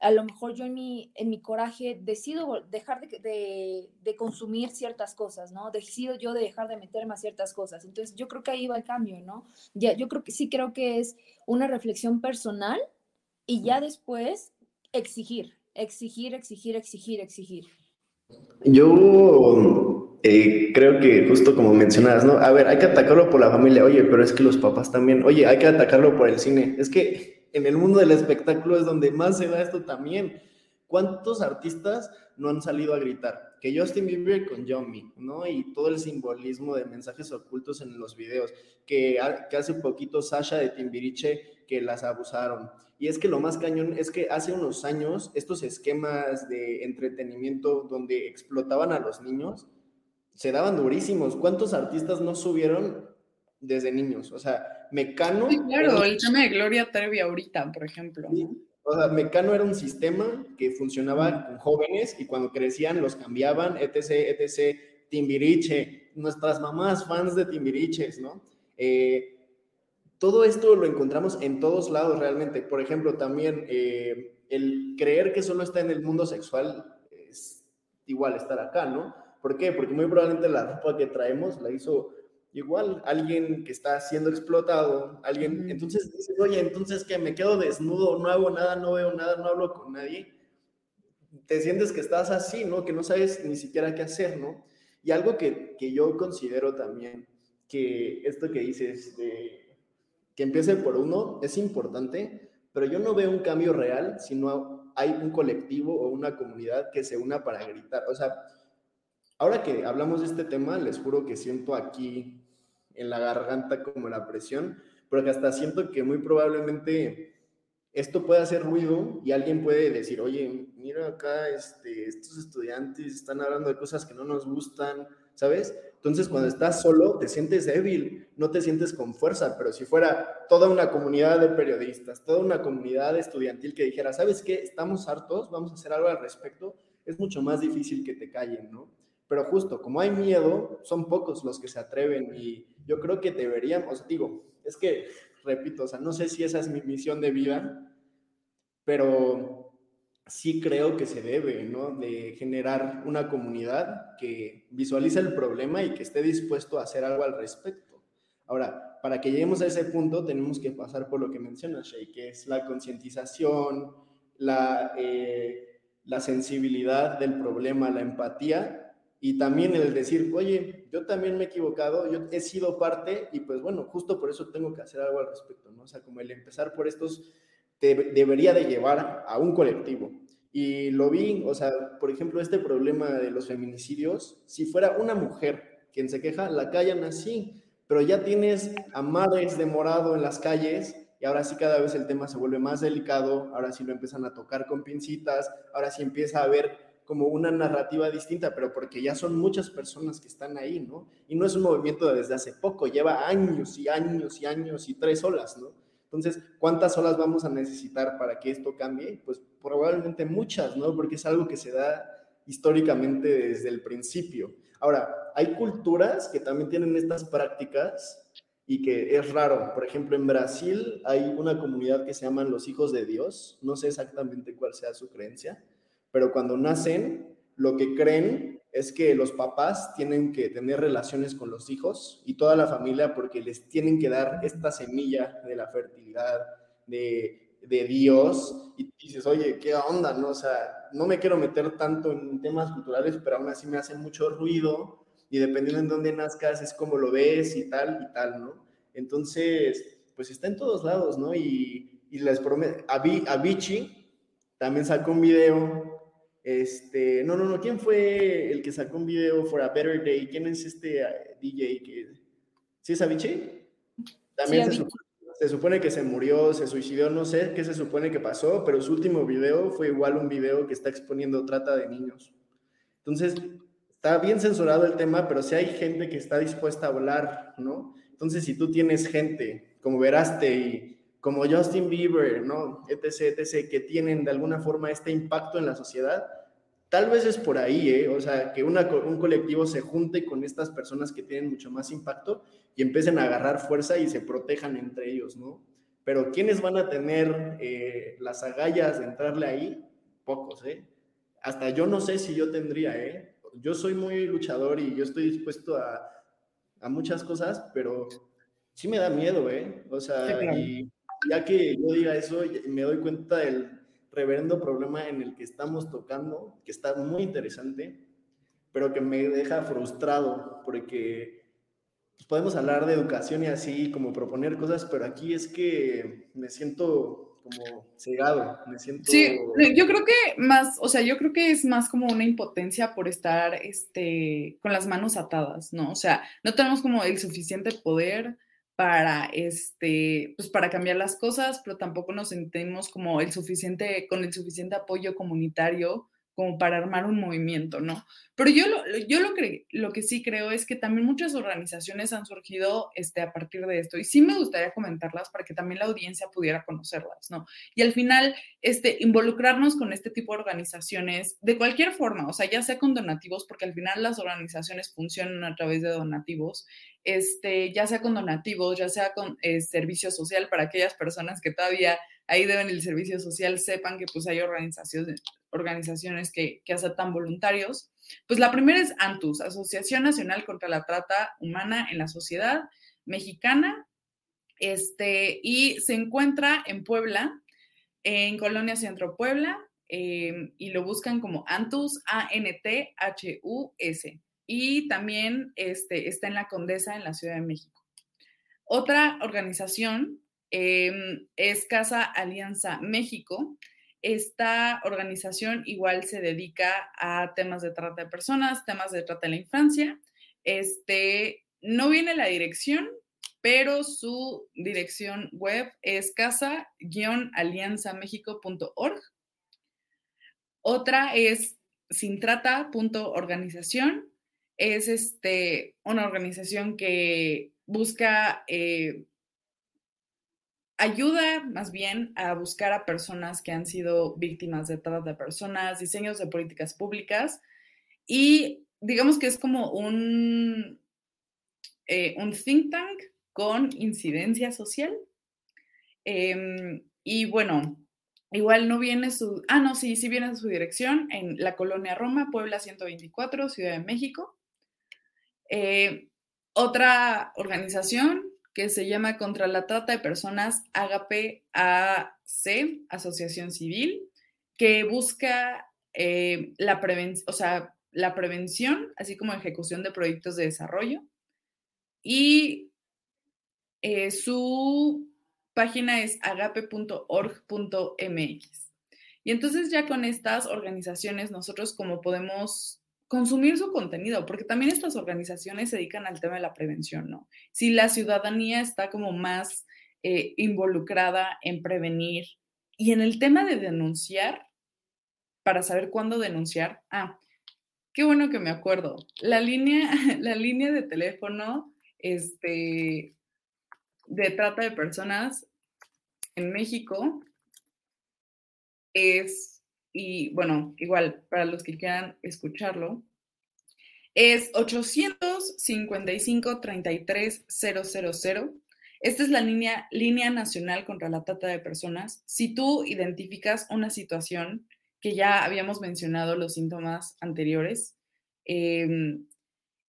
H: a lo mejor yo en mi, en mi coraje decido dejar de, de, consumir ciertas cosas, ¿no? Decido yo de dejar de meterme a ciertas cosas. Entonces yo creo que ahí va el cambio, ¿no? Ya, yo creo que sí creo que es una reflexión personal y ya después exigir, exigir, exigir, exigir, exigir.
G: Yo eh, creo que justo como mencionabas, ¿no? A ver, hay que atacarlo por la familia, oye, pero es que los papás también, oye, hay que atacarlo por el cine. Es que en el mundo del espectáculo es donde más se da esto también. ¿Cuántos artistas no han salido a gritar? Que Justin Bieber con Yomi, ¿no? Y todo el simbolismo de mensajes ocultos en los videos. Que, que hace poquito Sasha de Timbiriche que las abusaron. Y es que lo más cañón es que hace unos años estos esquemas de entretenimiento donde explotaban a los niños, se daban durísimos. ¿Cuántos artistas no subieron desde niños? O sea, Mecano.
F: Sí, claro, el tema de Gloria Trevi ahorita, por ejemplo.
G: O sea, Mecano era un sistema que funcionaba con jóvenes y cuando crecían los cambiaban, etc., etc., Timbiriche, nuestras mamás fans de Timbiriches, ¿no? Eh, todo esto lo encontramos en todos lados realmente. Por ejemplo, también eh, el creer que solo está en el mundo sexual es igual estar acá, ¿no? ¿Por qué? Porque muy probablemente la ropa que traemos la hizo igual alguien que está siendo explotado, alguien, entonces dices, oye, entonces que me quedo desnudo, no hago nada, no veo nada, no hablo con nadie, te sientes que estás así, ¿no? Que no sabes ni siquiera qué hacer, ¿no? Y algo que, que yo considero también, que esto que dices de que empiece por uno es importante, pero yo no veo un cambio real si no hay un colectivo o una comunidad que se una para gritar. O sea, Ahora que hablamos de este tema, les juro que siento aquí en la garganta como la presión, porque hasta siento que muy probablemente esto puede hacer ruido y alguien puede decir, oye, mira acá, este, estos estudiantes están hablando de cosas que no nos gustan, ¿sabes? Entonces, cuando estás solo, te sientes débil, no te sientes con fuerza, pero si fuera toda una comunidad de periodistas, toda una comunidad estudiantil que dijera, ¿sabes qué? Estamos hartos, vamos a hacer algo al respecto, es mucho más difícil que te callen, ¿no? Pero justo, como hay miedo, son pocos los que se atreven y yo creo que deberíamos, digo, es que, repito, o sea, no sé si esa es mi misión de vida, pero sí creo que se debe, ¿no? De generar una comunidad que visualice el problema y que esté dispuesto a hacer algo al respecto. Ahora, para que lleguemos a ese punto tenemos que pasar por lo que mencionas, Shay, que es la concientización, la, eh, la sensibilidad del problema, la empatía y también el decir, oye, yo también me he equivocado, yo he sido parte y pues bueno, justo por eso tengo que hacer algo al respecto, ¿no? O sea, como el empezar por estos debería de llevar a un colectivo. Y lo vi, o sea, por ejemplo, este problema de los feminicidios, si fuera una mujer quien se queja, la callan así, pero ya tienes a madres de morado en las calles y ahora sí cada vez el tema se vuelve más delicado, ahora sí lo empiezan a tocar con pincitas, ahora sí empieza a haber como una narrativa distinta, pero porque ya son muchas personas que están ahí, ¿no? Y no es un movimiento desde hace poco, lleva años y años y años y tres olas, ¿no? Entonces, ¿cuántas olas vamos a necesitar para que esto cambie? Pues probablemente muchas, ¿no? Porque es algo que se da históricamente desde el principio. Ahora, hay culturas que también tienen estas prácticas y que es raro. Por ejemplo, en Brasil hay una comunidad que se llaman los hijos de Dios. No sé exactamente cuál sea su creencia, pero cuando nacen, lo que creen es que los papás tienen que tener relaciones con los hijos y toda la familia porque les tienen que dar esta semilla de la fertilidad, de, Dios, y dices, oye, ¿qué onda? No? O sea, no me quiero meter tanto en temas culturales, pero aún así me hace mucho ruido y dependiendo en dónde nazcas es como lo ves y tal y tal, ¿no? Entonces, pues está en todos lados, ¿no? Y, y les prometo, Avicii también sacó un video este, no, no, no, ¿quién fue el que sacó un video for a better day? ¿Quién es este eh, DJ que ¿Sí es Avicii? También se, supone, que se murió, se suicidó, no sé qué se supone que pasó, pero su último video fue igual un video que está exponiendo trata de niños. Entonces, está bien censurado el tema, pero si hay gente que está dispuesta a hablar, ¿no? Entonces, si tú tienes gente como Veraste y como Justin Bieber, ¿no? etc., etc., que tienen de alguna forma este impacto en la sociedad, tal vez es por ahí, ¿eh? O sea, que un colectivo se junte con estas personas que tienen mucho más impacto y empiecen a agarrar fuerza y se protejan entre ellos, ¿no? Pero ¿quiénes van a tener eh, las agallas de entrarle ahí? Pocos, ¿eh? Hasta yo no sé si yo tendría, ¿eh? Yo soy muy luchador y yo estoy dispuesto a, a muchas cosas, pero sí me da miedo, ¿eh? O sea, y ya que yo diga eso, me doy cuenta del reverendo problema en el que estamos tocando, que está muy interesante, pero que me deja frustrado, porque pues, podemos hablar de educación y así, como proponer cosas, pero aquí es que me siento como cegado, me siento...
F: Sí, yo creo que más, o sea, yo creo que es más como una impotencia por estar este, con las manos atadas, ¿no? O sea, no tenemos como el suficiente poder para, este, pues para cambiar las cosas, pero tampoco nos sentimos como el suficiente, con el suficiente apoyo comunitario como para armar un movimiento, ¿no? Pero yo lo, yo lo, lo que sí creo es que también muchas organizaciones han surgido este, a partir de esto y sí me gustaría comentarlas para que también la audiencia pudiera conocerlas, ¿no? Y al final, este, involucrarnos con este tipo de organizaciones de cualquier forma, o sea, ya sea con donativos, porque al final las organizaciones funcionan a través de donativos, este, ya sea con donativos, ya sea con eh, servicio social para aquellas personas que todavía ahí deben el servicio social, sepan que pues hay organizaciones, organizaciones que, que aceptan voluntarios. Pues la primera es ANTUS, Asociación Nacional contra la Trata Humana en la Sociedad Mexicana, este, y se encuentra en Puebla, en Colonia Centro Puebla, em, y lo buscan como ANTUS, A-N-T-H-U-S. Y también este, está en la Condesa, en la Ciudad de México. Otra organización Em, es Casa Alianza México. Esta organización igual se dedica a temas de trata de personas, temas de trata de la infancia. Este, no viene la dirección, pero su dirección web es casa-alianzamexico.org. Otra es sintrata.organización. Es este, una organización que busca eh, ayuda más bien a buscar a personas que han sido víctimas de trata de personas, diseños de políticas públicas y digamos que es como un, eh, un think tank con incidencia social. Em, y bueno, Igual no viene su, ah, no, sí, sí viene su dirección en la colonia Roma, Puebla 124, Ciudad de México. Eh, otra organización que se llama Contra la Trata de Personas, Agape AC, Asociación Civil, que busca eh, la, o sea, la prevención, así como ejecución de proyectos de desarrollo. Y eh, su página es agape.org.mx. Y entonces ya con estas organizaciones nosotros como podemos consumir su contenido, porque también estas organizaciones se dedican al tema de la prevención, ¿no? Si la ciudadanía está como más eh, involucrada en prevenir y en el tema de denunciar, para saber cuándo denunciar, ah, qué bueno que me acuerdo, la línea, la línea de teléfono, este, de trata de personas en México es, y bueno, igual para los que quieran escucharlo, es 855 33 000. Esta es la línea, línea nacional contra la trata de personas. Si tú identificas una situación que ya habíamos mencionado los síntomas anteriores em,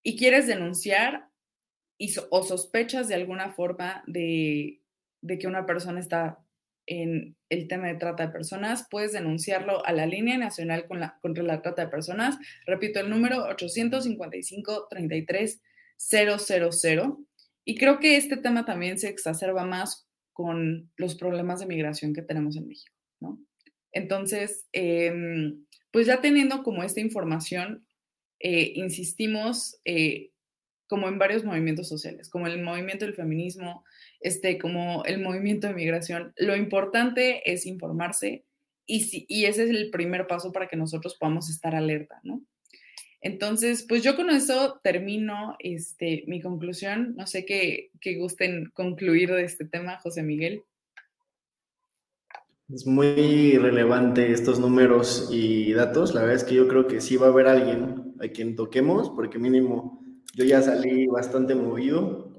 F: y quieres denunciar o sospechas de alguna forma de que una persona está en el tema de trata de personas, puedes denunciarlo a la línea nacional contra la trata de personas. Repito, el número 855-33-000. Y creo que este tema también se exacerba más con los problemas de migración que tenemos en México, ¿no? Entonces, em, pues ya teniendo como esta información, eh, insistimos eh, como en varios movimientos sociales, como el movimiento del feminismo, este, como el movimiento de migración. Lo importante es informarse y, si, y ese es el primer paso para que nosotros podamos estar alerta, ¿no? Entonces, pues yo con eso termino este, mi conclusión. No sé qué, qué gusten concluir de este tema, José Miguel.
G: Es muy relevante estos números y datos. La verdad es que yo creo que sí va a haber alguien a quien toquemos, porque mínimo yo ya salí bastante movido,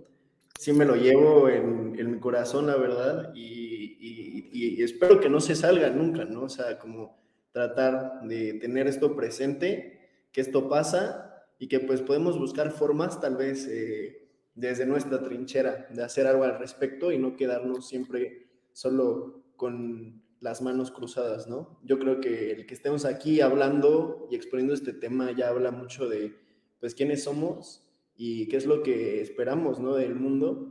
G: sí me lo llevo en, mi corazón, la verdad, y, espero que no se salga nunca, ¿no? O sea, como tratar de tener esto presente, que esto pasa y que pues podemos buscar formas tal vez eh, desde nuestra trinchera de hacer algo al respecto y no quedarnos siempre solo con las manos cruzadas, ¿no? Yo creo que el que estemos aquí hablando y exponiendo este tema ya habla mucho de pues quiénes somos y qué es lo que esperamos ¿no? del mundo.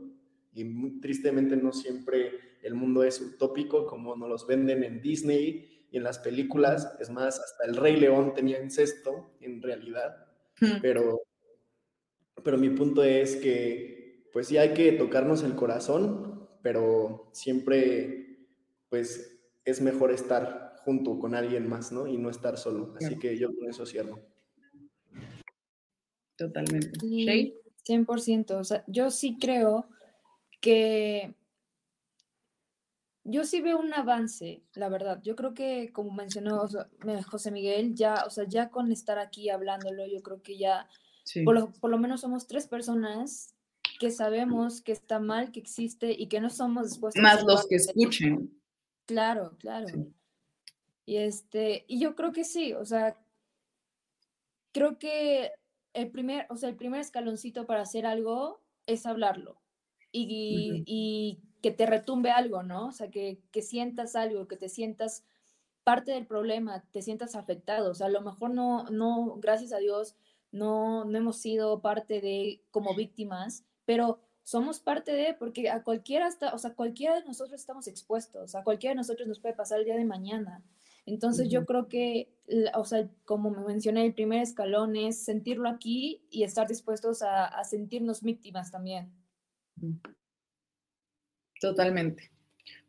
G: Y muy, tristemente no siempre el mundo es utópico como nos los venden en Disney y en las películas. Es más, hasta el Rey León tenía incesto en realidad. Pero, pero mi punto es que pues sí hay que tocarnos el corazón, pero siempre pues es mejor estar junto con alguien más, ¿no? Y no estar solo. Así que yo con eso cierro.
F: Totalmente.
H: Sí, 100%. O sea, yo sí creo que yo sí veo un avance, la verdad. Yo creo que, como mencionó José Miguel, ya, o sea, ya con estar aquí hablándolo, yo creo que ya, por, lo, por, lo, menos somos tres personas que sabemos que está mal, que existe y que no somos dispuestos
F: Más los que escuchen.
H: Claro, claro. Y este, y yo creo que sí, o sea, creo que el primer, o sea, el primer escaloncito para hacer algo es hablarlo y, y que te retumbe algo, ¿no? O sea, que, que, sientas algo, que te sientas parte del problema, te sientas afectado. O sea, a lo mejor no, no, gracias a Dios, no, no hemos sido parte de como víctimas, pero somos parte de, porque a cualquiera, está, o sea, cualquiera de nosotros estamos expuestos, a cualquiera de nosotros nos puede pasar el día de mañana. Entonces yo creo que, o sea, como me mencioné, el primer escalón es sentirlo aquí y estar dispuestos a, sentirnos víctimas también.
F: Totalmente.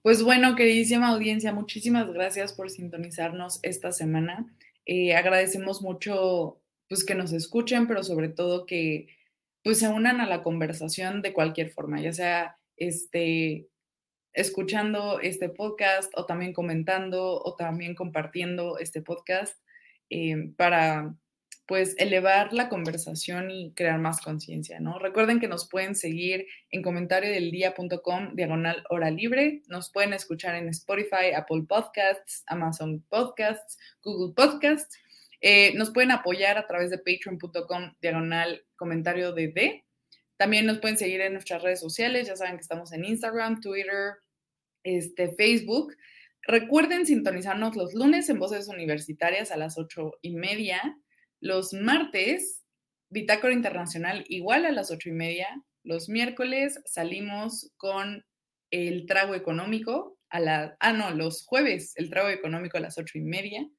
F: Pues bueno, queridísima audiencia, muchísimas gracias por sintonizarnos esta semana. Eh, agradecemos mucho pues que nos escuchen, pero sobre todo que pues se unan a la conversación de cualquier forma, ya sea este escuchando este podcast o también comentando o también compartiendo este podcast eh, para pues elevar la conversación y crear más conciencia, ¿no? Recuerden que nos pueden seguir en comentariodeldia.com diagonal hora libre, nos pueden escuchar en Spotify, Apple Podcasts, Amazon Podcasts, Google Podcasts, eh, nos pueden apoyar a través de patreon.com diagonal comentario de D. También nos pueden seguir en nuestras redes sociales, ya saben que estamos en Instagram, Twitter, este, Facebook. Recuerden sintonizarnos los lunes en Voces Universitarias a las ocho y media. Los martes, Bitácora Internacional igual a las ocho y media. Los miércoles salimos con el trago económico a la, ah, no, los jueves el trago económico a las ocho y media.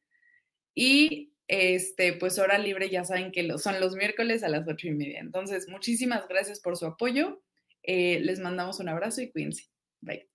F: Y este, pues hora libre ya saben que lo, son los miércoles a las ocho y media. Entonces, muchísimas gracias por su apoyo. Eh, les mandamos un abrazo y cuídense. Bye.